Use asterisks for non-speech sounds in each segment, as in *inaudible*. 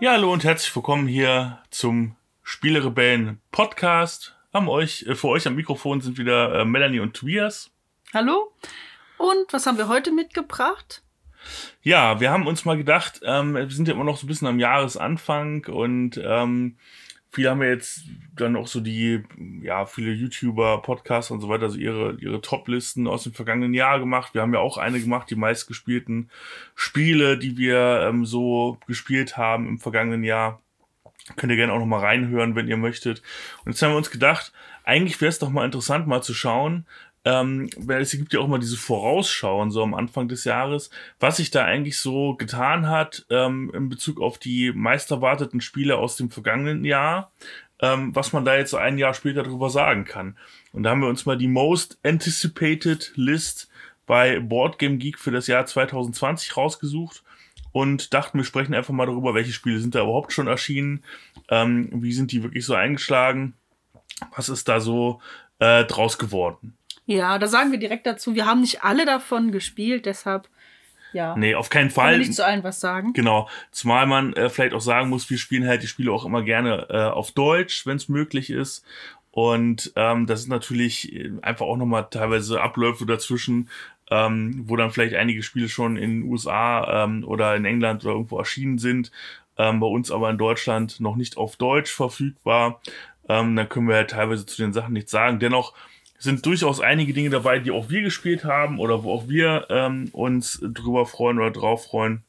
Ja, hallo und herzlich willkommen hier zum Spielerebellen Podcast. Am euch, äh, für euch am Mikrofon sind wieder äh, Melanie und Tobias. Hallo. Und was haben wir heute mitgebracht? Ja, wir haben uns mal gedacht, ähm, wir sind ja immer noch so ein bisschen am Jahresanfang und ähm, viele haben ja jetzt dann auch so die, ja, viele YouTuber, Podcaster und so weiter, also ihre, ihre Top-Listen aus dem vergangenen Jahr gemacht. Wir haben ja auch eine gemacht, die meistgespielten Spiele, die wir ähm, so gespielt haben im vergangenen Jahr. Könnt ihr gerne auch noch mal reinhören, wenn ihr möchtet. Und jetzt haben wir uns gedacht, eigentlich wäre es doch mal interessant, mal zu schauen, ähm, es gibt ja auch mal diese Vorausschauen so am Anfang des Jahres, was sich da eigentlich so getan hat ähm, in Bezug auf die meisterwarteten Spiele aus dem vergangenen Jahr, ähm, was man da jetzt ein Jahr später drüber sagen kann. Und da haben wir uns mal die Most Anticipated List bei Board Game Geek für das Jahr 2020 rausgesucht und dachten, wir sprechen einfach mal darüber, welche Spiele sind da überhaupt schon erschienen, ähm, wie sind die wirklich so eingeschlagen, was ist da so äh, draus geworden. Ja, da sagen wir direkt dazu, wir haben nicht alle davon gespielt, deshalb ja. Nee, auf keinen Fall. Kann nicht zu allen was sagen. Genau. Zumal man äh, vielleicht auch sagen muss, wir spielen halt die Spiele auch immer gerne äh, auf Deutsch, wenn es möglich ist. Und ähm, das ist natürlich äh, einfach auch nochmal teilweise Abläufe dazwischen, ähm, wo dann vielleicht einige Spiele schon in den USA ähm, oder in England oder irgendwo erschienen sind, ähm, bei uns aber in Deutschland noch nicht auf Deutsch verfügbar. Ähm, dann können wir halt teilweise zu den Sachen nichts sagen. Dennoch sind durchaus einige Dinge dabei, die auch wir gespielt haben oder wo auch wir ähm, uns drüber freuen oder drauf freuen.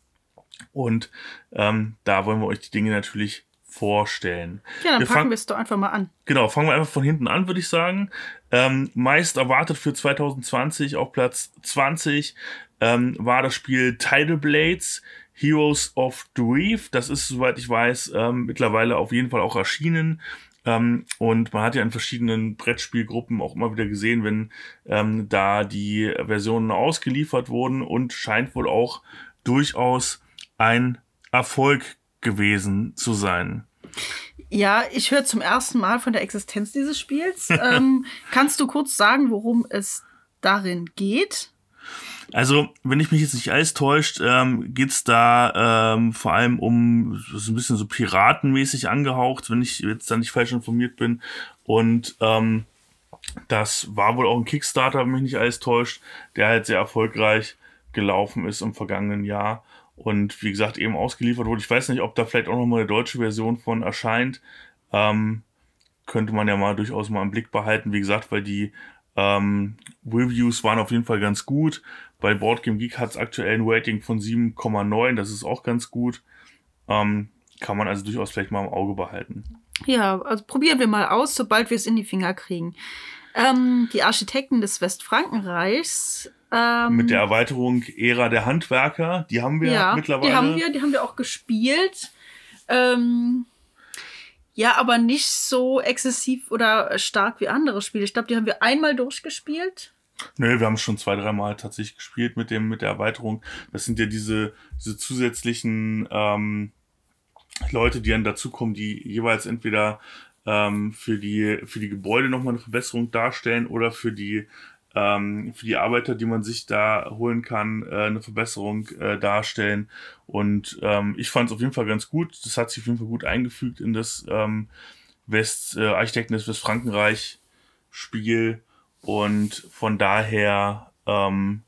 Und ähm, da wollen wir euch die Dinge natürlich vorstellen. Ja, dann wir packen wir es doch einfach mal an. Genau, fangen wir einfach von hinten an, würde ich sagen. Ähm, meist erwartet für 2020 auf Platz 20 ähm, war das Spiel Tidal Blades Heroes of the Reef. Das ist, soweit ich weiß, ähm, mittlerweile auf jeden Fall auch erschienen. Ähm, und man hat ja in verschiedenen Brettspielgruppen auch immer wieder gesehen, wenn ähm, da die Versionen ausgeliefert wurden und scheint wohl auch durchaus ein Erfolg gewesen zu sein. Ja, ich höre zum ersten Mal von der Existenz dieses Spiels. ähm, *laughs* kannst du kurz sagen, worum es darin geht? Also, wenn ich mich jetzt nicht alles täuscht, ähm, geht's da ähm, vor allem um so ein bisschen so piratenmäßig angehaucht, wenn ich jetzt da nicht falsch informiert bin. Und ähm, das war wohl auch ein Kickstarter, wenn mich nicht alles täuscht, der halt sehr erfolgreich gelaufen ist im vergangenen Jahr. Und wie gesagt, eben ausgeliefert wurde. Ich weiß nicht, ob da vielleicht auch noch mal eine deutsche Version von erscheint. Ähm, könnte man ja mal durchaus mal im Blick behalten. Wie gesagt, weil die ähm, Reviews waren auf jeden Fall ganz gut. Bei Boardgame Geek hat es aktuell ein Rating von 7,9, das ist auch ganz gut. Ähm, kann man also durchaus vielleicht mal im Auge behalten. Ja, also probieren wir mal aus, sobald wir es in die Finger kriegen. Ähm, die Architekten des Westfrankenreichs. Ähm, Mit der Erweiterung Ära der Handwerker, die haben wir ja, mittlerweile. Die haben wir, die haben wir auch gespielt. Ähm, ja, aber nicht so exzessiv oder stark wie andere Spiele. Ich glaube, die haben wir einmal durchgespielt. Nö, wir haben schon zwei, dreimal tatsächlich gespielt mit dem, mit der Erweiterung. Das sind ja diese, diese zusätzlichen ähm, Leute, die dann dazukommen, die jeweils entweder ähm, für die, für die Gebäude nochmal eine Verbesserung darstellen oder für die, ähm, für die Arbeiter, die man sich da holen kann, äh, eine Verbesserung äh, darstellen. Und ähm, ich fand es auf jeden Fall ganz gut. Das hat sich auf jeden Fall gut eingefügt in das ähm, West, äh, Architekten des Westfrankenreich Spiel. Und von daher ähm,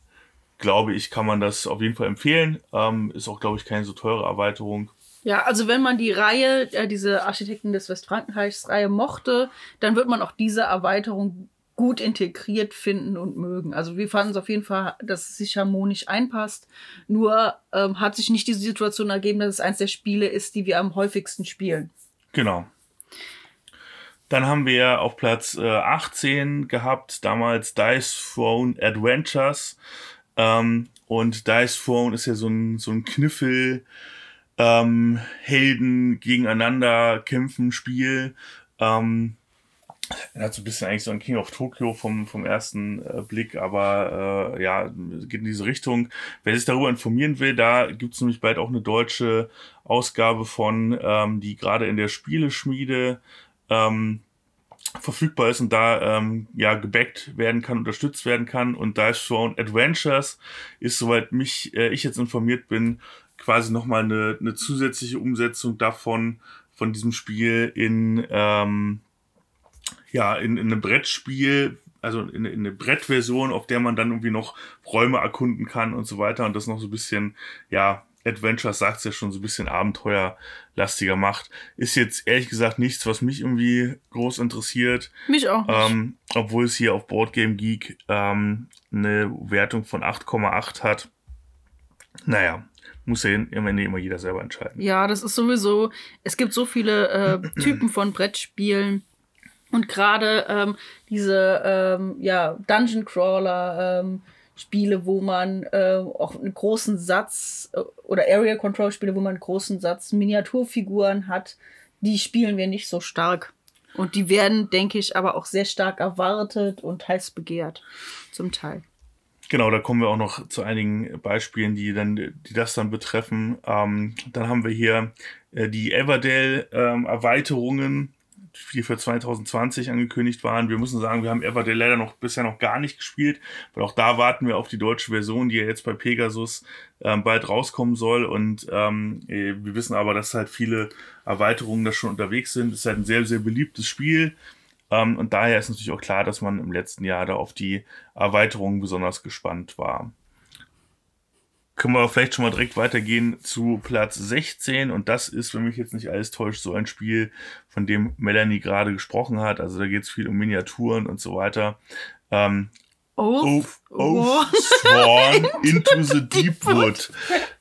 glaube ich, kann man das auf jeden Fall empfehlen. Ähm, ist auch, glaube ich, keine so teure Erweiterung. Ja, also wenn man die Reihe, äh, diese Architekten des Westfrankenreichs Reihe mochte, dann wird man auch diese Erweiterung gut integriert finden und mögen. Also wir fanden es auf jeden Fall, dass es sich harmonisch einpasst. Nur ähm, hat sich nicht diese Situation ergeben, dass es eins der Spiele ist, die wir am häufigsten spielen. Genau. Dann haben wir auf Platz äh, 18 gehabt, damals Dice Throne Adventures. Ähm, und Dice Throne ist ja so ein, so ein Kniffel, ähm, Helden gegeneinander kämpfen Spiel. Ähm, hat so ein bisschen eigentlich so ein King of Tokyo vom, vom ersten äh, Blick, aber äh, ja, geht in diese Richtung. Wer sich darüber informieren will, da gibt es nämlich bald auch eine deutsche Ausgabe von, ähm, die gerade in der Spieleschmiede ähm, verfügbar ist und da ähm, ja gebackt werden kann, unterstützt werden kann. Und Dice Throne Adventures ist, soweit mich äh, ich jetzt informiert bin, quasi nochmal eine, eine zusätzliche Umsetzung davon, von diesem Spiel in, ähm, ja, in, in einem Brettspiel, also in, in eine Brettversion, auf der man dann irgendwie noch Räume erkunden kann und so weiter und das noch so ein bisschen, ja, Adventures sagt es ja schon so ein bisschen abenteuerlastiger macht. Ist jetzt ehrlich gesagt nichts, was mich irgendwie groß interessiert. Mich auch. Ähm, obwohl es hier auf Boardgame Geek ähm, eine Wertung von 8,8 hat. Naja, muss ja am Ende immer jeder selber entscheiden. Ja, das ist sowieso, es gibt so viele äh, Typen von Brettspielen. Und gerade ähm, diese ähm, ja, Dungeon Crawler, ähm, Spiele, wo man äh, auch einen großen Satz äh, oder Area Control Spiele, wo man einen großen Satz Miniaturfiguren hat, die spielen wir nicht so stark. Und die werden, denke ich, aber auch sehr stark erwartet und heiß begehrt. Zum Teil. Genau, da kommen wir auch noch zu einigen Beispielen, die dann, die das dann betreffen. Ähm, dann haben wir hier äh, die Everdell ähm, die für 2020 angekündigt waren. Wir müssen sagen, wir haben Everdell leider noch bisher noch gar nicht gespielt, weil auch da warten wir auf die deutsche Version, die ja jetzt bei Pegasus ähm, bald rauskommen soll. Und ähm, äh, wir wissen aber, dass halt viele Erweiterungen da schon unterwegs sind. Es ist halt ein sehr, sehr beliebtes Spiel. Ähm, und daher ist natürlich auch klar, dass man im letzten Jahr da auf die Erweiterungen besonders gespannt war können wir vielleicht schon mal direkt weitergehen zu Platz 16. Und das ist, wenn mich jetzt nicht alles täuscht, so ein Spiel, von dem Melanie gerade gesprochen hat. Also da geht es viel um Miniaturen und so weiter. Ähm, Oath, Oath Sworn *laughs* into the Deep Wood.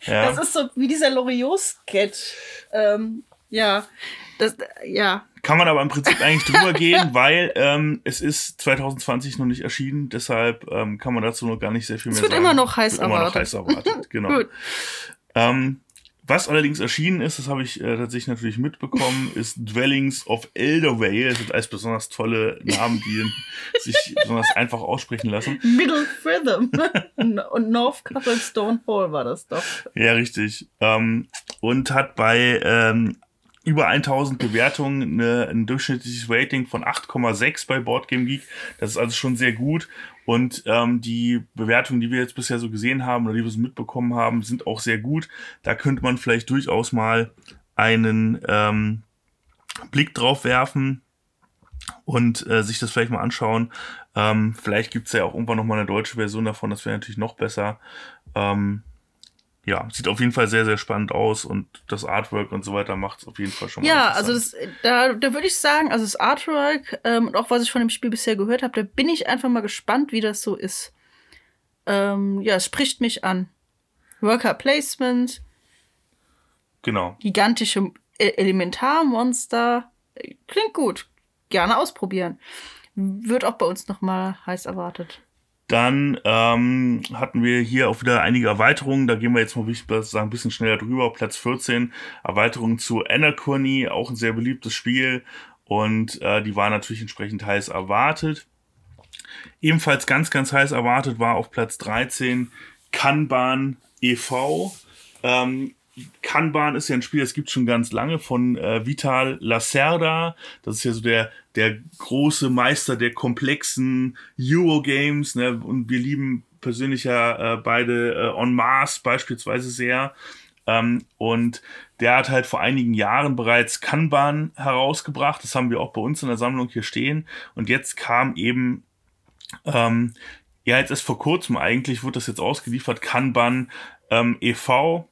Ja. Das ist so wie dieser Loriot-Sketch. Ähm, ja, das, ja. Kann man aber im Prinzip eigentlich drüber gehen, *laughs* weil ähm, es ist 2020 noch nicht erschienen, deshalb ähm, kann man dazu noch gar nicht sehr viel mehr es wird sagen. Immer noch heiß wird erwartet. Immer noch heiß erwartet, *laughs* genau. Gut. Ähm, was allerdings erschienen ist, das habe ich äh, tatsächlich natürlich mitbekommen, *laughs* ist Dwellings of Eldervale. Das sind alles besonders tolle Namen, die sich besonders einfach aussprechen lassen. Middle Rhythm und North Stone Hall war das doch. Ja, richtig. Ähm, und hat bei ähm, über 1000 Bewertungen, eine, ein durchschnittliches Rating von 8,6 bei Boardgame Geek. Das ist also schon sehr gut. Und ähm, die Bewertungen, die wir jetzt bisher so gesehen haben oder die wir so mitbekommen haben, sind auch sehr gut. Da könnte man vielleicht durchaus mal einen ähm, Blick drauf werfen und äh, sich das vielleicht mal anschauen. Ähm, vielleicht gibt's ja auch irgendwann nochmal eine deutsche Version davon, das wäre natürlich noch besser. Ähm, ja, sieht auf jeden Fall sehr, sehr spannend aus und das Artwork und so weiter macht es auf jeden Fall schon mal. Ja, also das, da, da würde ich sagen, also das Artwork ähm, und auch was ich von dem Spiel bisher gehört habe, da bin ich einfach mal gespannt, wie das so ist. Ähm, ja, es spricht mich an. Worker Placement. Genau. Gigantische e Elementarmonster. Klingt gut. Gerne ausprobieren. Wird auch bei uns nochmal heiß erwartet. Dann ähm, hatten wir hier auch wieder einige Erweiterungen. Da gehen wir jetzt mal sagen, ein bisschen schneller drüber. Platz 14, Erweiterung zu Anachrony, auch ein sehr beliebtes Spiel. Und äh, die war natürlich entsprechend heiß erwartet. Ebenfalls ganz, ganz heiß erwartet war auf Platz 13 Kanban e.V. Ähm, Kanban ist ja ein Spiel, das gibt schon ganz lange von äh, Vital Lacerda. Das ist ja so der, der große Meister der komplexen Eurogames. Ne? Und wir lieben persönlich ja äh, beide äh, On Mars beispielsweise sehr. Ähm, und der hat halt vor einigen Jahren bereits Kanban herausgebracht. Das haben wir auch bei uns in der Sammlung hier stehen. Und jetzt kam eben, ähm, ja, jetzt ist vor kurzem eigentlich, wurde das jetzt ausgeliefert, Kanban ähm, e.V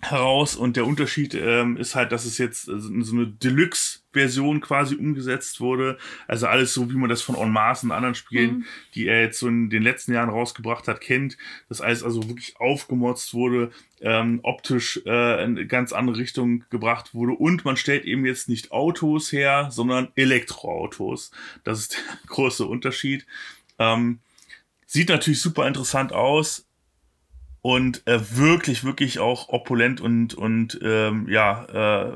heraus und der Unterschied ähm, ist halt, dass es jetzt äh, so eine Deluxe-Version quasi umgesetzt wurde. Also alles so, wie man das von On Mars und anderen Spielen, mhm. die er jetzt so in den letzten Jahren rausgebracht hat, kennt. Das alles also wirklich aufgemotzt wurde, ähm, optisch äh, in eine ganz andere Richtung gebracht wurde und man stellt eben jetzt nicht Autos her, sondern Elektroautos. Das ist der *laughs* große Unterschied. Ähm, sieht natürlich super interessant aus und äh, wirklich, wirklich auch opulent und, und ähm, ja, äh,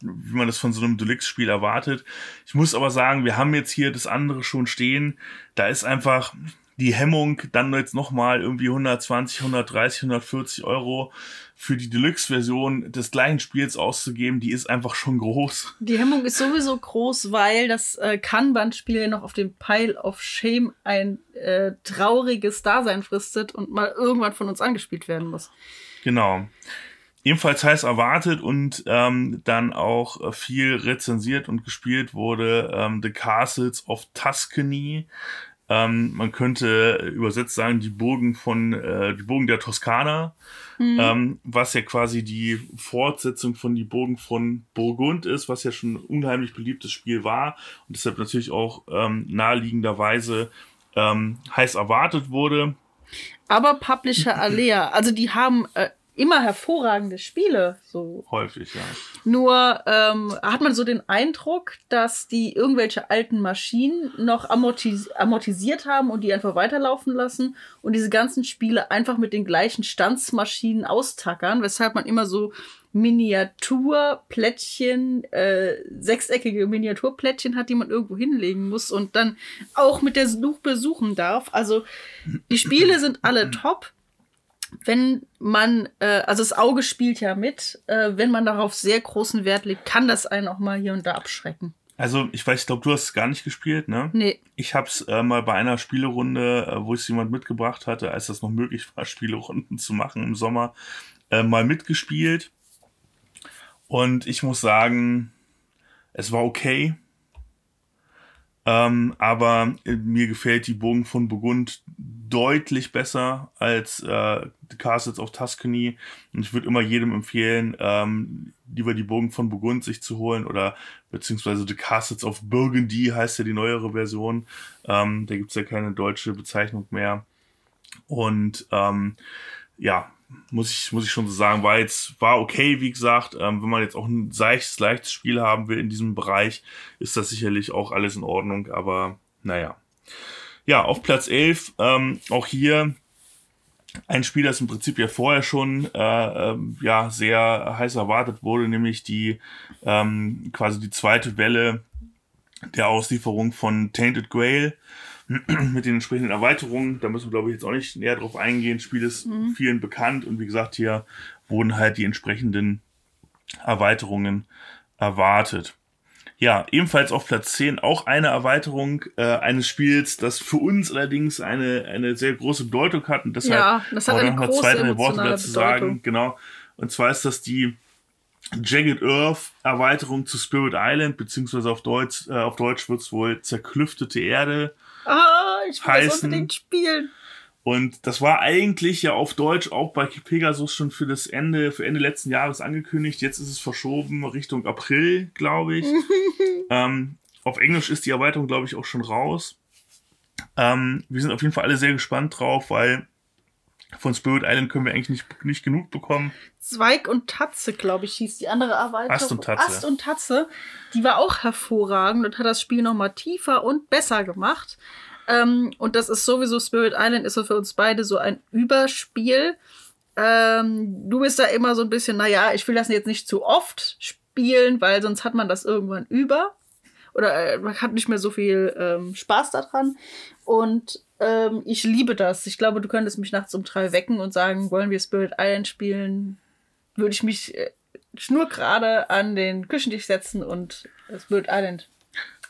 wie man das von so einem Deluxe-Spiel erwartet. Ich muss aber sagen, wir haben jetzt hier das andere schon stehen. Da ist einfach, die Hemmung, dann jetzt nochmal irgendwie 120, 130, 140 Euro für die Deluxe-Version des gleichen Spiels auszugeben, die ist einfach schon groß. Die Hemmung ist sowieso groß, weil das äh, Kanban-Spiel ja noch auf dem Pile of Shame ein äh, trauriges Dasein fristet und mal irgendwann von uns angespielt werden muss. Genau. ebenfalls heiß erwartet und ähm, dann auch viel rezensiert und gespielt wurde ähm, The Castles of Tuscany. Ähm, man könnte übersetzt sagen, die Burgen von, äh, die Burgen der Toskana, mhm. ähm, was ja quasi die Fortsetzung von die Burgen von Burgund ist, was ja schon ein unheimlich beliebtes Spiel war und deshalb natürlich auch ähm, naheliegenderweise ähm, heiß erwartet wurde. Aber Publisher Alea, also die haben äh, immer hervorragende Spiele. So. Häufig, ja. Nur ähm, hat man so den Eindruck, dass die irgendwelche alten Maschinen noch amortis amortisiert haben und die einfach weiterlaufen lassen und diese ganzen Spiele einfach mit den gleichen Standsmaschinen austackern, weshalb man immer so Miniaturplättchen, äh, sechseckige Miniaturplättchen hat, die man irgendwo hinlegen muss und dann auch mit der Lupe suchen darf. Also die Spiele sind alle *clears throat* top wenn man, äh, also das Auge spielt ja mit, äh, wenn man darauf sehr großen Wert legt, kann das einen auch mal hier und da abschrecken. Also ich weiß, ich glaube, du hast es gar nicht gespielt, ne? Nee. Ich habe es äh, mal bei einer Spielerunde, äh, wo es jemand mitgebracht hatte, als das noch möglich war, *laughs* Spielerunden zu machen im Sommer, äh, mal mitgespielt. Und ich muss sagen, es war okay. Ähm, aber äh, mir gefällt die Burgen von Burgund deutlich besser als äh, The Castles of Tuscany. Und ich würde immer jedem empfehlen, ähm, lieber die Burgen von Burgund sich zu holen oder beziehungsweise The Castles of Burgundy heißt ja die neuere Version. Ähm, da gibt's ja keine deutsche Bezeichnung mehr. Und ähm, ja, muss ich, muss ich schon so sagen, war jetzt, war okay, wie gesagt. Ähm, wenn man jetzt auch ein seichtes, leichtes Spiel haben will in diesem Bereich, ist das sicherlich auch alles in Ordnung, aber naja. Ja, auf Platz 11, ähm, auch hier ein Spiel, das im Prinzip ja vorher schon äh, äh, ja sehr heiß erwartet wurde, nämlich die ähm, quasi die zweite Welle der Auslieferung von Tainted Grail. *clears throat* mit den entsprechenden Erweiterungen. Da müssen wir, glaube ich, jetzt auch nicht näher drauf eingehen. Das Spiel ist mhm. vielen bekannt und wie gesagt, hier wurden halt die entsprechenden Erweiterungen erwartet. Ja, ebenfalls auf Platz 10 auch eine Erweiterung äh, eines Spiels, das für uns allerdings eine, eine sehr große Bedeutung hat und deshalb ja, das hat eine große zwei, drei Worte dazu Bedeutung. sagen. Genau. Und zwar ist das die Jagged Earth Erweiterung zu Spirit Island, beziehungsweise auf Deutsch, äh, auf Deutsch wird es wohl zerklüftete Erde Ah, ich will heißen. das unbedingt spielen. Und das war eigentlich ja auf Deutsch auch bei Pegasus schon für das Ende, für Ende letzten Jahres angekündigt. Jetzt ist es verschoben Richtung April, glaube ich. *laughs* ähm, auf Englisch ist die Erweiterung, glaube ich, auch schon raus. Ähm, wir sind auf jeden Fall alle sehr gespannt drauf, weil von Spirit Island können wir eigentlich nicht, nicht genug bekommen. Zweig und Tatze, glaube ich, hieß die andere Erweiterung. Ast und Tatze. Ast und Tatze. Die war auch hervorragend und hat das Spiel nochmal tiefer und besser gemacht. Ähm, und das ist sowieso, Spirit Island ist so für uns beide so ein Überspiel. Ähm, du bist da immer so ein bisschen, naja, ich will das jetzt nicht zu oft spielen, weil sonst hat man das irgendwann über. Oder äh, man hat nicht mehr so viel ähm, Spaß daran. Und ähm, ich liebe das. Ich glaube, du könntest mich nachts um drei wecken und sagen, wollen wir Spirit Island spielen? Würde ich mich äh, schnurgerade an den Küchentisch setzen und Spirit Island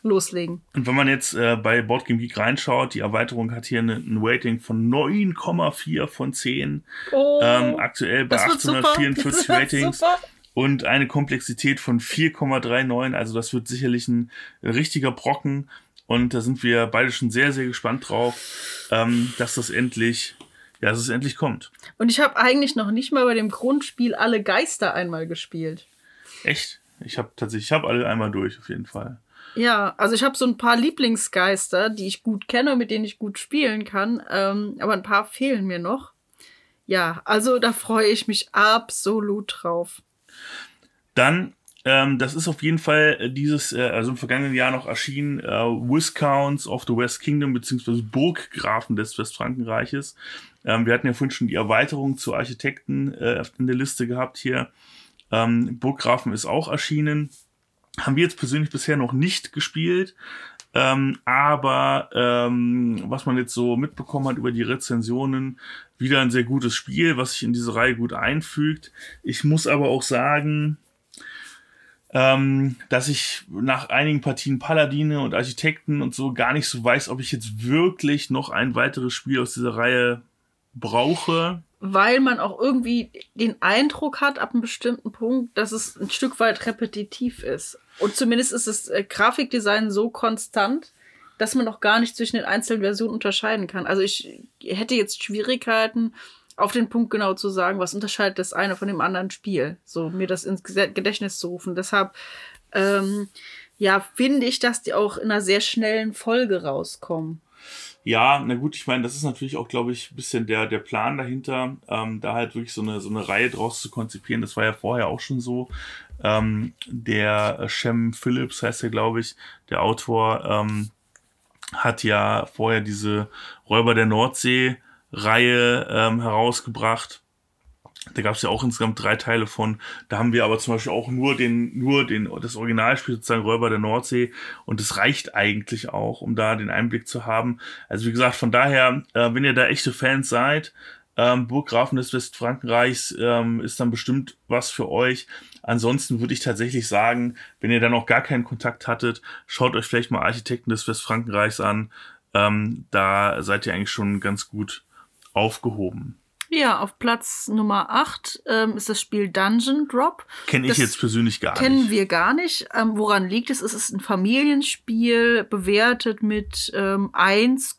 loslegen. Und wenn man jetzt äh, bei Boardgame Geek reinschaut, die Erweiterung hat hier ein Rating von 9,4 von 10. Oh, ähm, aktuell bei 844 *laughs* Ratings. Super. Und eine Komplexität von 4,39. Also das wird sicherlich ein richtiger Brocken. Und da sind wir beide schon sehr, sehr gespannt drauf, ähm, dass das endlich, ja, dass es endlich kommt. Und ich habe eigentlich noch nicht mal bei dem Grundspiel alle Geister einmal gespielt. Echt? Ich habe tatsächlich, ich habe alle einmal durch, auf jeden Fall. Ja, also ich habe so ein paar Lieblingsgeister, die ich gut kenne, mit denen ich gut spielen kann, ähm, aber ein paar fehlen mir noch. Ja, also da freue ich mich absolut drauf. Dann ähm, das ist auf jeden Fall äh, dieses, äh, also im vergangenen Jahr noch erschienen, äh, Viscounts of the West Kingdom, beziehungsweise Burggrafen des Westfrankenreiches. Ähm, wir hatten ja vorhin schon die Erweiterung zu Architekten äh, in der Liste gehabt hier. Ähm, Burggrafen ist auch erschienen. Haben wir jetzt persönlich bisher noch nicht gespielt. Ähm, aber ähm, was man jetzt so mitbekommen hat über die Rezensionen, wieder ein sehr gutes Spiel, was sich in diese Reihe gut einfügt. Ich muss aber auch sagen, ähm, dass ich nach einigen Partien Paladine und Architekten und so gar nicht so weiß, ob ich jetzt wirklich noch ein weiteres Spiel aus dieser Reihe brauche. weil man auch irgendwie den Eindruck hat, ab einem bestimmten Punkt, dass es ein Stück weit repetitiv ist. Und zumindest ist das äh, Grafikdesign so konstant, dass man auch gar nicht zwischen den einzelnen Versionen unterscheiden kann. Also ich hätte jetzt Schwierigkeiten, auf den Punkt genau zu sagen, was unterscheidet das eine von dem anderen Spiel. So mir das ins Gedächtnis zu rufen. Deshalb, ähm, ja, finde ich, dass die auch in einer sehr schnellen Folge rauskommen. Ja, na gut, ich meine, das ist natürlich auch, glaube ich, ein bisschen der, der Plan dahinter, ähm, da halt wirklich so eine, so eine Reihe draus zu konzipieren. Das war ja vorher auch schon so. Ähm, der Shem Phillips heißt er, glaube ich, der Autor, ähm, hat ja vorher diese Räuber der Nordsee Reihe ähm, herausgebracht. Da gab es ja auch insgesamt drei Teile von. Da haben wir aber zum Beispiel auch nur den, nur den, das Originalspiel sozusagen Räuber der Nordsee. Und das reicht eigentlich auch, um da den Einblick zu haben. Also wie gesagt, von daher, äh, wenn ihr da echte Fans seid, ähm, Burggrafen des Westfrankenreichs ähm, ist dann bestimmt was für euch. Ansonsten würde ich tatsächlich sagen, wenn ihr da noch gar keinen Kontakt hattet, schaut euch vielleicht mal Architekten des Westfrankenreichs an. Ähm, da seid ihr eigentlich schon ganz gut aufgehoben. Ja, auf Platz Nummer 8 ähm, ist das Spiel Dungeon Drop. Kenne ich jetzt persönlich gar kennen nicht. Kennen wir gar nicht. Ähm, woran liegt es? Es ist ein Familienspiel, bewertet mit ähm, 1,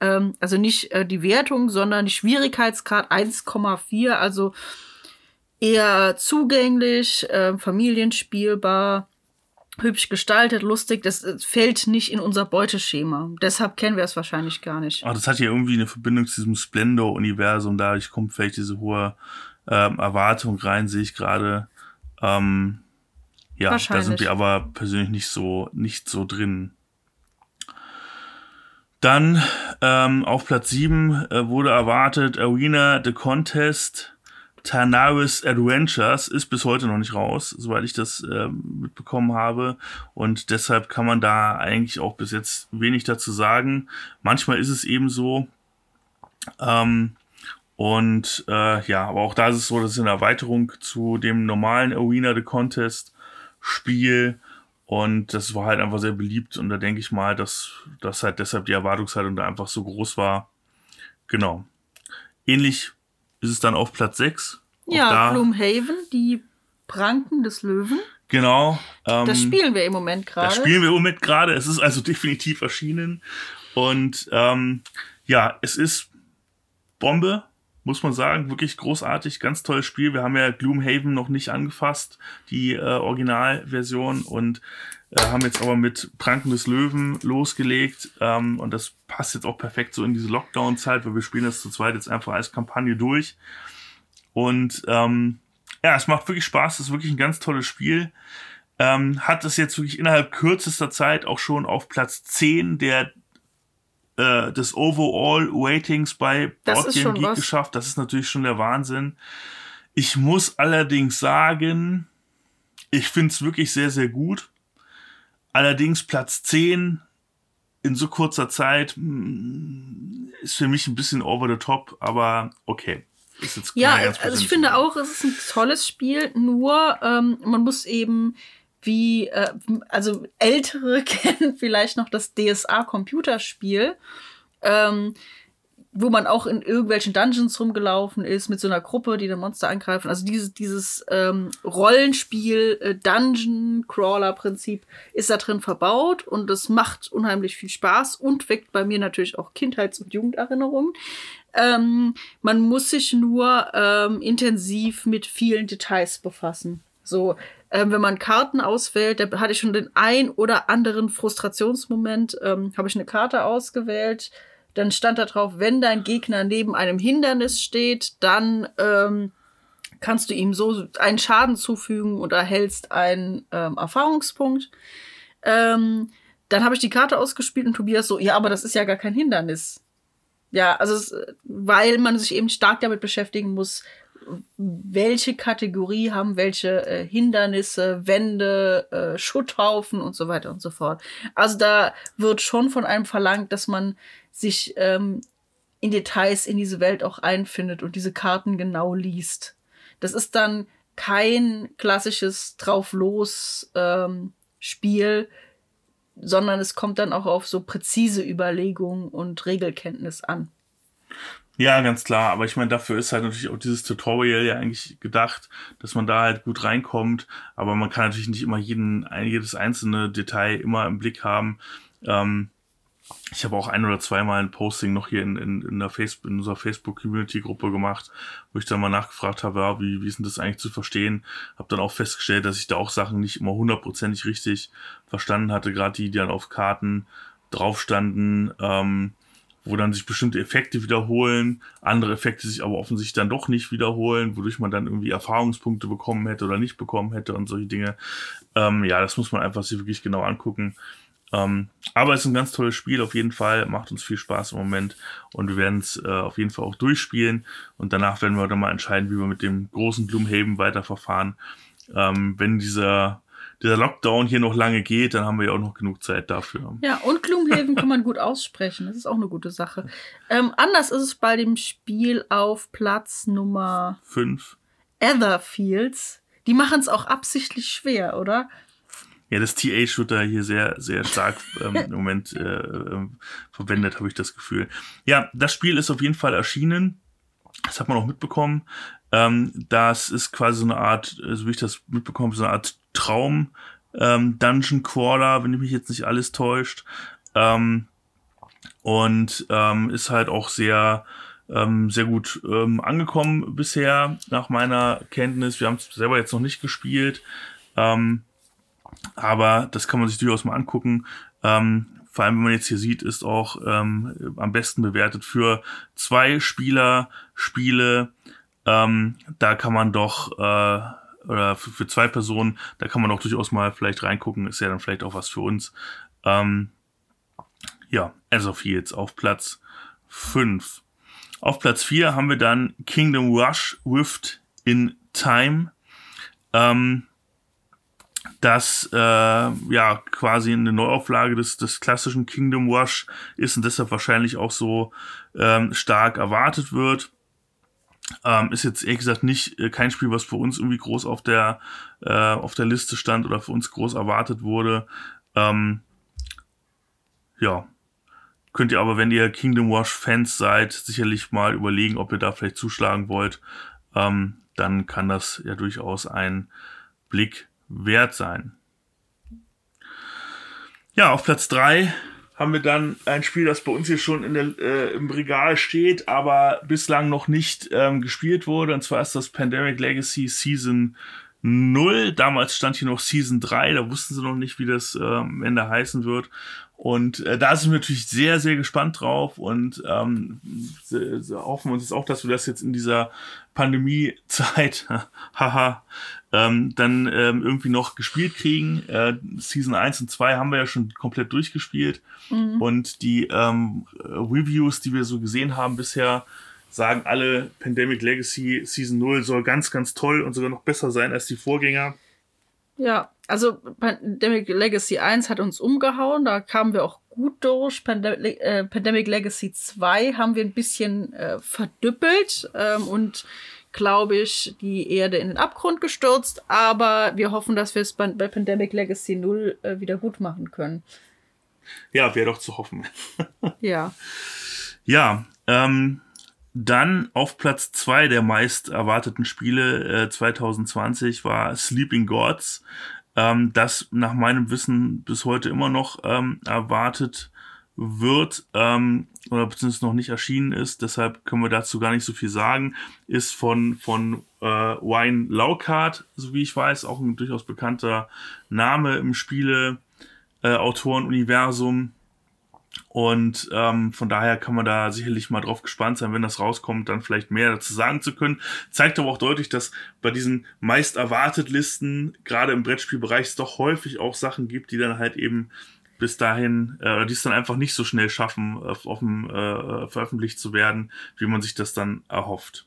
ähm, also nicht äh, die Wertung, sondern die Schwierigkeitsgrad 1,4, also eher zugänglich, äh, familienspielbar hübsch gestaltet, lustig, das äh, fällt nicht in unser Beuteschema. Deshalb kennen wir es wahrscheinlich gar nicht. Ach, das hat ja irgendwie eine Verbindung zu diesem Splendor-Universum. Dadurch kommt vielleicht diese hohe ähm, Erwartung rein, sehe ich gerade. Ähm, ja, da sind wir aber persönlich nicht so, nicht so drin. Dann ähm, auf Platz 7 äh, wurde erwartet Arena The Contest Tanaris Adventures ist bis heute noch nicht raus, soweit ich das äh, mitbekommen habe. Und deshalb kann man da eigentlich auch bis jetzt wenig dazu sagen. Manchmal ist es eben so. Ähm, und äh, ja, aber auch da ist es so, das ist eine Erweiterung zu dem normalen Arena the Contest Spiel. Und das war halt einfach sehr beliebt. Und da denke ich mal, dass, dass halt deshalb die Erwartungshaltung da einfach so groß war. Genau. Ähnlich ist es dann auf Platz 6. Ja, Gloomhaven, die Pranken des Löwen. Genau. Ähm, das spielen wir im Moment gerade. Das spielen wir im Moment gerade. Es ist also definitiv erschienen. Und ähm, ja, es ist Bombe, muss man sagen. Wirklich großartig, ganz tolles Spiel. Wir haben ja Gloomhaven noch nicht angefasst, die äh, Originalversion. Und äh, haben jetzt aber mit Pranken des Löwen losgelegt. Ähm, und das passt jetzt auch perfekt so in diese Lockdown-Zeit, weil wir spielen das zu zweit jetzt einfach als Kampagne durch. Und ähm, ja, es macht wirklich Spaß. Es ist wirklich ein ganz tolles Spiel. Ähm, hat es jetzt wirklich innerhalb kürzester Zeit auch schon auf Platz 10 der äh, des Overall Ratings bei Board Game Geek was. geschafft. Das ist natürlich schon der Wahnsinn. Ich muss allerdings sagen, ich finde es wirklich sehr, sehr gut. Allerdings Platz 10 in so kurzer Zeit hm, ist für mich ein bisschen over the top, aber okay. ja, also ich finde auch, es ist ein tolles Spiel, nur ähm, man muss eben wie, äh, also Ältere *laughs* kennen vielleicht noch das DSA-Computerspiel. Ähm, wo man auch in irgendwelchen Dungeons rumgelaufen ist mit so einer Gruppe, die den Monster angreifen. Also dieses, dieses ähm, Rollenspiel, äh, Dungeon-Crawler-Prinzip ist da drin verbaut und das macht unheimlich viel Spaß und weckt bei mir natürlich auch Kindheits- und Jugenderinnerungen. Ähm, man muss sich nur ähm, intensiv mit vielen Details befassen. So, ähm, wenn man Karten auswählt, da hatte ich schon den ein oder anderen Frustrationsmoment, ähm, habe ich eine Karte ausgewählt, dann stand da drauf, wenn dein Gegner neben einem Hindernis steht, dann ähm, kannst du ihm so einen Schaden zufügen und erhältst einen ähm, Erfahrungspunkt. Ähm, dann habe ich die Karte ausgespielt und Tobias so, ja, aber das ist ja gar kein Hindernis. Ja, also es, weil man sich eben stark damit beschäftigen muss, welche Kategorie haben welche äh, Hindernisse, Wände, äh, Schutthaufen und so weiter und so fort. Also da wird schon von einem verlangt, dass man sich ähm, in Details in diese Welt auch einfindet und diese Karten genau liest. Das ist dann kein klassisches Drauf-Los-Spiel, ähm, sondern es kommt dann auch auf so präzise Überlegungen und Regelkenntnis an. Ja, ganz klar. Aber ich meine, dafür ist halt natürlich auch dieses Tutorial ja eigentlich gedacht, dass man da halt gut reinkommt. Aber man kann natürlich nicht immer jeden, jedes einzelne Detail immer im Blick haben. Ähm, ich habe auch ein oder zweimal ein Posting noch hier in, in, in, der Facebook, in unserer Facebook-Community-Gruppe gemacht, wo ich dann mal nachgefragt habe, ja, wie, wie ist denn das eigentlich zu verstehen? Habe dann auch festgestellt, dass ich da auch Sachen nicht immer hundertprozentig richtig verstanden hatte, gerade die, die dann auf Karten drauf standen. Ähm, wo dann sich bestimmte Effekte wiederholen, andere Effekte sich aber offensichtlich dann doch nicht wiederholen, wodurch man dann irgendwie Erfahrungspunkte bekommen hätte oder nicht bekommen hätte und solche Dinge. Ähm, ja, das muss man einfach sich wirklich genau angucken. Ähm, aber es ist ein ganz tolles Spiel, auf jeden Fall, macht uns viel Spaß im Moment und wir werden es äh, auf jeden Fall auch durchspielen und danach werden wir dann mal entscheiden, wie wir mit dem großen Gloomhaven weiterverfahren. Ähm, wenn dieser dieser Lockdown hier noch lange geht, dann haben wir ja auch noch genug Zeit dafür. Ja, und Gloomhaven kann man gut aussprechen. Das ist auch eine gute Sache. Ähm, anders ist es bei dem Spiel auf Platz Nummer 5. Etherfields. Die machen es auch absichtlich schwer, oder? Ja, das TH wird da hier sehr, sehr stark ähm, im Moment äh, äh, verwendet, habe ich das Gefühl. Ja, das Spiel ist auf jeden Fall erschienen. Das hat man auch mitbekommen. Ähm, das ist quasi so eine Art, so wie ich das mitbekomme, so eine Art Traum ähm, Dungeon Crawler, wenn ich mich jetzt nicht alles täuscht. Ähm, und ähm, ist halt auch sehr, ähm, sehr gut ähm, angekommen bisher, nach meiner Kenntnis. Wir haben es selber jetzt noch nicht gespielt. Ähm, aber das kann man sich durchaus mal angucken. Ähm, vor allem, wenn man jetzt hier sieht, ist auch ähm, am besten bewertet für zwei Spieler Spiele. Ähm, da kann man doch äh, oder für, für, zwei Personen, da kann man auch durchaus mal vielleicht reingucken, ist ja dann vielleicht auch was für uns. Ähm, ja, As of Fields auf Platz 5. Auf Platz 4 haben wir dann Kingdom Rush Rift in Time. Ähm, das äh, ja quasi eine Neuauflage des, des klassischen Kingdom Rush ist und deshalb wahrscheinlich auch so ähm, stark erwartet wird. Ähm, ist jetzt ehrlich gesagt nicht äh, kein Spiel, was für uns irgendwie groß auf der äh, auf der Liste stand oder für uns groß erwartet wurde. Ähm, ja, könnt ihr aber, wenn ihr Kingdom Rush Fans seid, sicherlich mal überlegen, ob ihr da vielleicht zuschlagen wollt. Ähm, dann kann das ja durchaus ein Blick wert sein. Ja, auf Platz drei haben wir dann ein Spiel, das bei uns hier schon in der, äh, im Regal steht, aber bislang noch nicht ähm, gespielt wurde. Und zwar ist das Pandemic Legacy Season 0. Damals stand hier noch Season 3, da wussten sie noch nicht, wie das äh, am Ende heißen wird. Und äh, da sind wir natürlich sehr, sehr gespannt drauf und ähm, hoffen uns jetzt auch, dass wir das jetzt in dieser Pandemiezeit, *laughs* haha, ähm, dann ähm, irgendwie noch gespielt kriegen. Äh, Season 1 und 2 haben wir ja schon komplett durchgespielt. Mhm. Und die ähm, Reviews, die wir so gesehen haben bisher, sagen alle, Pandemic Legacy Season 0 soll ganz, ganz toll und sogar noch besser sein als die Vorgänger. Ja, also Pandemic Legacy 1 hat uns umgehauen, da kamen wir auch gut durch. Pandemic, äh, Pandemic Legacy 2 haben wir ein bisschen äh, verdüppelt ähm, und glaube ich, die Erde in den Abgrund gestürzt, aber wir hoffen, dass wir es bei, bei Pandemic Legacy 0 äh, wieder gut machen können. Ja, wäre doch zu hoffen. *laughs* ja. Ja, ähm, dann auf Platz zwei der meist erwarteten Spiele äh, 2020 war Sleeping Gods, ähm, das nach meinem Wissen bis heute immer noch ähm, erwartet wird ähm, oder beziehungsweise noch nicht erschienen ist, deshalb können wir dazu gar nicht so viel sagen, ist von, von äh, Wayne Laukart, so wie ich weiß, auch ein durchaus bekannter Name im Spiele äh, Autorenuniversum. Und ähm, von daher kann man da sicherlich mal drauf gespannt sein, wenn das rauskommt, dann vielleicht mehr dazu sagen zu können. Zeigt aber auch deutlich, dass bei diesen meist erwartet Listen, gerade im Brettspielbereich, es doch häufig auch Sachen gibt, die dann halt eben bis dahin, äh, die es dann einfach nicht so schnell schaffen, offen äh, veröffentlicht zu werden, wie man sich das dann erhofft.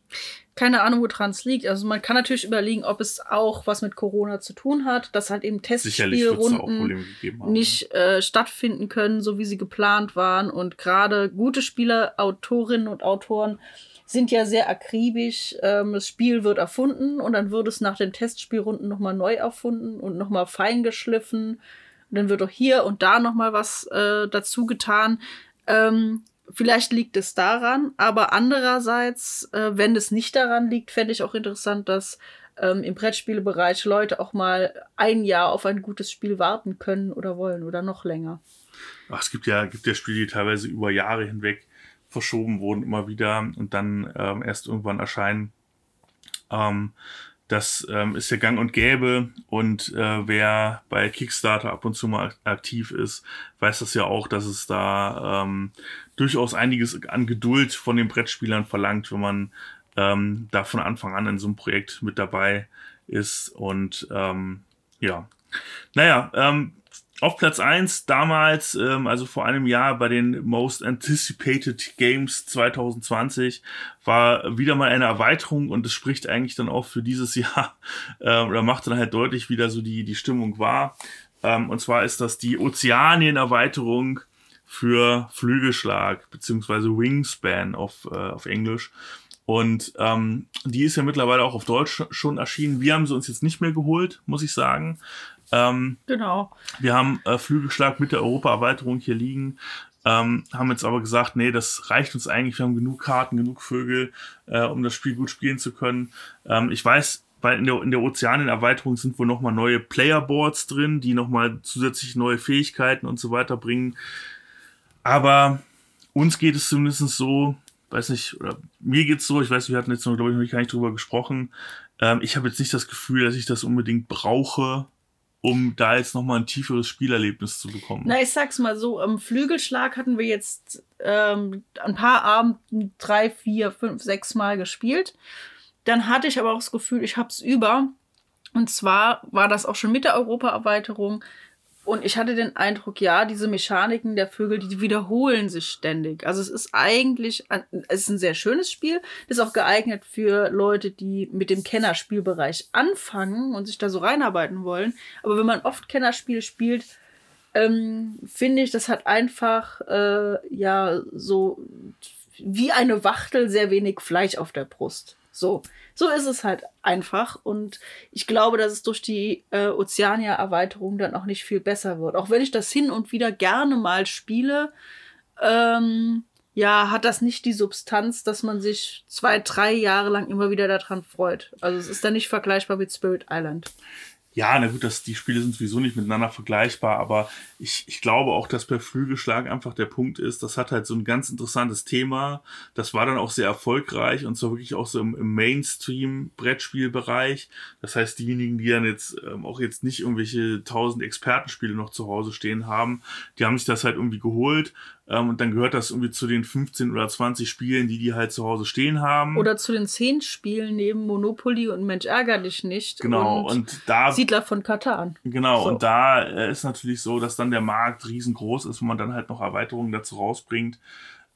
Keine Ahnung, woran es liegt. Also man kann natürlich überlegen, ob es auch was mit Corona zu tun hat, dass halt eben Testspielrunden nicht äh, stattfinden können, so wie sie geplant waren. Und gerade gute Spieler, Autorinnen und Autoren sind ja sehr akribisch. Ähm, das Spiel wird erfunden und dann wird es nach den Testspielrunden nochmal neu erfunden und nochmal feingeschliffen. Und dann wird auch hier und da nochmal was äh, dazu getan. Ähm, vielleicht liegt es daran, aber andererseits, äh, wenn es nicht daran liegt, fände ich auch interessant, dass ähm, im Brettspielebereich Leute auch mal ein Jahr auf ein gutes Spiel warten können oder wollen oder noch länger. Ach, es gibt ja, gibt ja Spiele, die teilweise über Jahre hinweg verschoben wurden, immer wieder und dann ähm, erst irgendwann erscheinen. Ähm, das ähm, ist ja gang und gäbe und äh, wer bei Kickstarter ab und zu mal aktiv ist, weiß das ja auch, dass es da ähm, durchaus einiges an Geduld von den Brettspielern verlangt, wenn man ähm, da von Anfang an in so einem Projekt mit dabei ist. Und ähm, ja, naja, ähm, auf Platz eins damals, ähm, also vor einem Jahr bei den Most Anticipated Games 2020, war wieder mal eine Erweiterung und es spricht eigentlich dann auch für dieses *laughs* Jahr äh, oder macht dann halt deutlich, wie da so die, die Stimmung war. Ähm, und zwar ist das die Ozeanien-Erweiterung für Flügelschlag, beziehungsweise Wingspan auf, äh, auf Englisch. Und ähm, die ist ja mittlerweile auch auf Deutsch schon erschienen. Wir haben sie uns jetzt nicht mehr geholt, muss ich sagen. Ähm, genau. Wir haben äh, Flügelschlag mit der Europa-Erweiterung hier liegen. Ähm, haben jetzt aber gesagt, nee, das reicht uns eigentlich. Wir haben genug Karten, genug Vögel, äh, um das Spiel gut spielen zu können. Ähm, ich weiß, weil in der, in der Ozeanen-Erweiterung sind wohl nochmal neue Playerboards drin, die nochmal zusätzlich neue Fähigkeiten und so weiter bringen. Aber uns geht es zumindest so, weiß nicht, oder mir geht's so, ich weiß, wir hatten jetzt noch, glaube ich, noch gar nicht drüber gesprochen. Ähm, ich habe jetzt nicht das Gefühl, dass ich das unbedingt brauche, um da jetzt nochmal ein tieferes Spielerlebnis zu bekommen. Na, ich sag's mal so, am Flügelschlag hatten wir jetzt ähm, ein paar Abenden drei, vier, fünf, sechs Mal gespielt. Dann hatte ich aber auch das Gefühl, ich hab's über. Und zwar war das auch schon mit der Europa-Erweiterung und ich hatte den Eindruck, ja, diese Mechaniken der Vögel, die wiederholen sich ständig. Also es ist eigentlich, es ist ein sehr schönes Spiel, ist auch geeignet für Leute, die mit dem Kennerspielbereich anfangen und sich da so reinarbeiten wollen. Aber wenn man oft Kennerspiele spielt, ähm, finde ich, das hat einfach, äh, ja, so wie eine Wachtel sehr wenig Fleisch auf der Brust. So, so ist es halt einfach. Und ich glaube, dass es durch die äh, Ozeania-Erweiterung dann auch nicht viel besser wird. Auch wenn ich das hin und wieder gerne mal spiele, ähm, ja, hat das nicht die Substanz, dass man sich zwei, drei Jahre lang immer wieder daran freut. Also es ist dann nicht vergleichbar mit Spirit Island ja, na gut, das, die Spiele sind sowieso nicht miteinander vergleichbar, aber ich, ich glaube auch, dass bei Flügelschlag einfach der Punkt ist, das hat halt so ein ganz interessantes Thema. Das war dann auch sehr erfolgreich und zwar wirklich auch so im, im Mainstream-Brettspielbereich. Das heißt, diejenigen, die dann jetzt ähm, auch jetzt nicht irgendwelche tausend Expertenspiele noch zu Hause stehen haben, die haben sich das halt irgendwie geholt ähm, und dann gehört das irgendwie zu den 15 oder 20 Spielen, die die halt zu Hause stehen haben. Oder zu den 10 Spielen neben Monopoly und Mensch ärger dich nicht. Genau, und, und da. Siedler von Katan. Genau, so. und da äh, ist natürlich so, dass dann der Markt riesengroß ist, wo man dann halt noch Erweiterungen dazu rausbringt.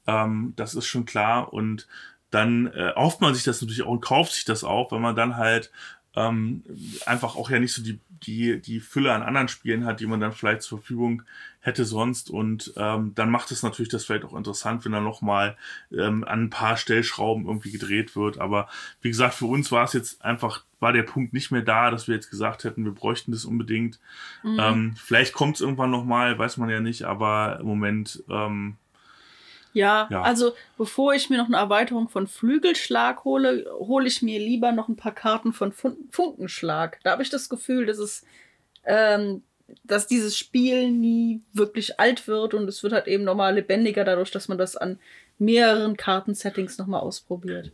Ähm, das ist schon klar. Und dann äh, hofft man sich das natürlich auch und kauft sich das auch, wenn man dann halt ähm, einfach auch ja nicht so die, die, die Fülle an anderen Spielen hat, die man dann vielleicht zur Verfügung hätte sonst. Und ähm, dann macht es natürlich das vielleicht auch interessant, wenn da nochmal ähm, an ein paar Stellschrauben irgendwie gedreht wird. Aber wie gesagt, für uns war es jetzt einfach, war der Punkt nicht mehr da, dass wir jetzt gesagt hätten, wir bräuchten das unbedingt. Mhm. Ähm, vielleicht kommt es irgendwann nochmal, weiß man ja nicht, aber im Moment ähm, ja, ja, also bevor ich mir noch eine Erweiterung von Flügelschlag hole, hole ich mir lieber noch ein paar Karten von Fun Funkenschlag. Da habe ich das Gefühl, dass es, ähm, dass dieses Spiel nie wirklich alt wird und es wird halt eben nochmal lebendiger dadurch, dass man das an mehreren Kartensettings nochmal ausprobiert.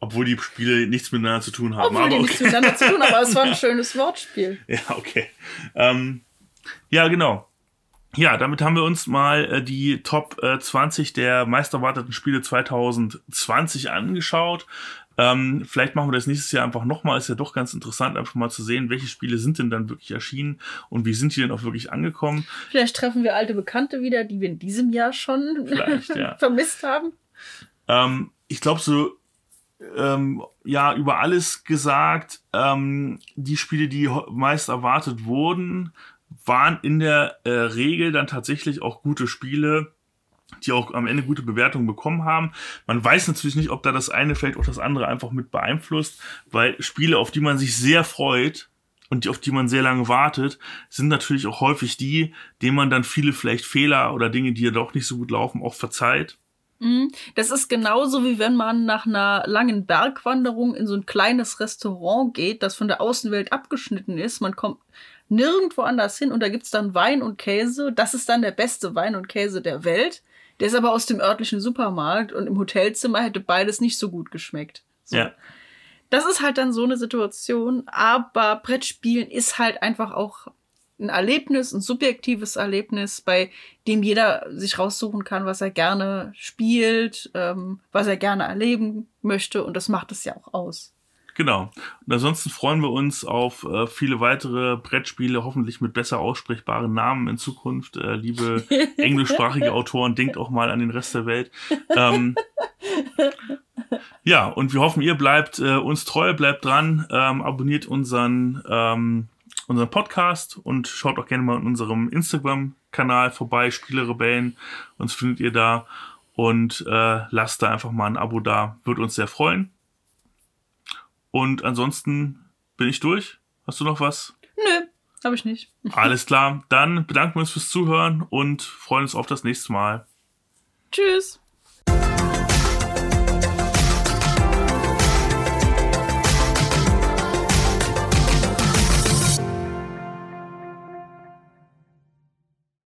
Obwohl die Spiele nichts miteinander zu tun haben. Obwohl aber die okay. nichts miteinander zu tun haben, aber es war ein *laughs* schönes Wortspiel. Ja, okay. Ähm, ja, genau. Ja, damit haben wir uns mal äh, die Top äh, 20 der meisterwarteten Spiele 2020 angeschaut. Ähm, vielleicht machen wir das nächstes Jahr einfach nochmal. Ist ja doch ganz interessant, einfach mal zu sehen, welche Spiele sind denn dann wirklich erschienen und wie sind die denn auch wirklich angekommen. Vielleicht treffen wir alte Bekannte wieder, die wir in diesem Jahr schon *laughs* ja. vermisst haben. Ähm, ich glaube, so ähm, ja, über alles gesagt, ähm, die Spiele, die meist erwartet wurden, waren in der äh, Regel dann tatsächlich auch gute Spiele, die auch am Ende gute Bewertungen bekommen haben. Man weiß natürlich nicht, ob da das eine vielleicht auch das andere einfach mit beeinflusst, weil Spiele, auf die man sich sehr freut und die, auf die man sehr lange wartet, sind natürlich auch häufig die, denen man dann viele vielleicht Fehler oder Dinge, die ja doch nicht so gut laufen, auch verzeiht. Mhm. Das ist genauso wie wenn man nach einer langen Bergwanderung in so ein kleines Restaurant geht, das von der Außenwelt abgeschnitten ist. Man kommt nirgendwo anders hin und da gibt's dann Wein und Käse. Das ist dann der beste Wein und Käse der Welt. Der ist aber aus dem örtlichen Supermarkt und im Hotelzimmer hätte beides nicht so gut geschmeckt. So. Ja. Das ist halt dann so eine Situation, aber Brettspielen ist halt einfach auch ein Erlebnis, ein subjektives Erlebnis, bei dem jeder sich raussuchen kann, was er gerne spielt, ähm, was er gerne erleben möchte und das macht es ja auch aus. Genau. Und ansonsten freuen wir uns auf äh, viele weitere Brettspiele, hoffentlich mit besser aussprechbaren Namen in Zukunft. Äh, liebe *laughs* englischsprachige Autoren, denkt auch mal an den Rest der Welt. Ähm, *laughs* ja, und wir hoffen, ihr bleibt äh, uns treu, bleibt dran, ähm, abonniert unseren, ähm, unseren Podcast und schaut auch gerne mal in unserem Instagram-Kanal vorbei, Spielerebellen. Uns findet ihr da und äh, lasst da einfach mal ein Abo da, wird uns sehr freuen. Und ansonsten bin ich durch. Hast du noch was? Nö, habe ich nicht. *laughs* Alles klar. Dann bedanken wir uns fürs Zuhören und freuen uns auf das nächste Mal. Tschüss.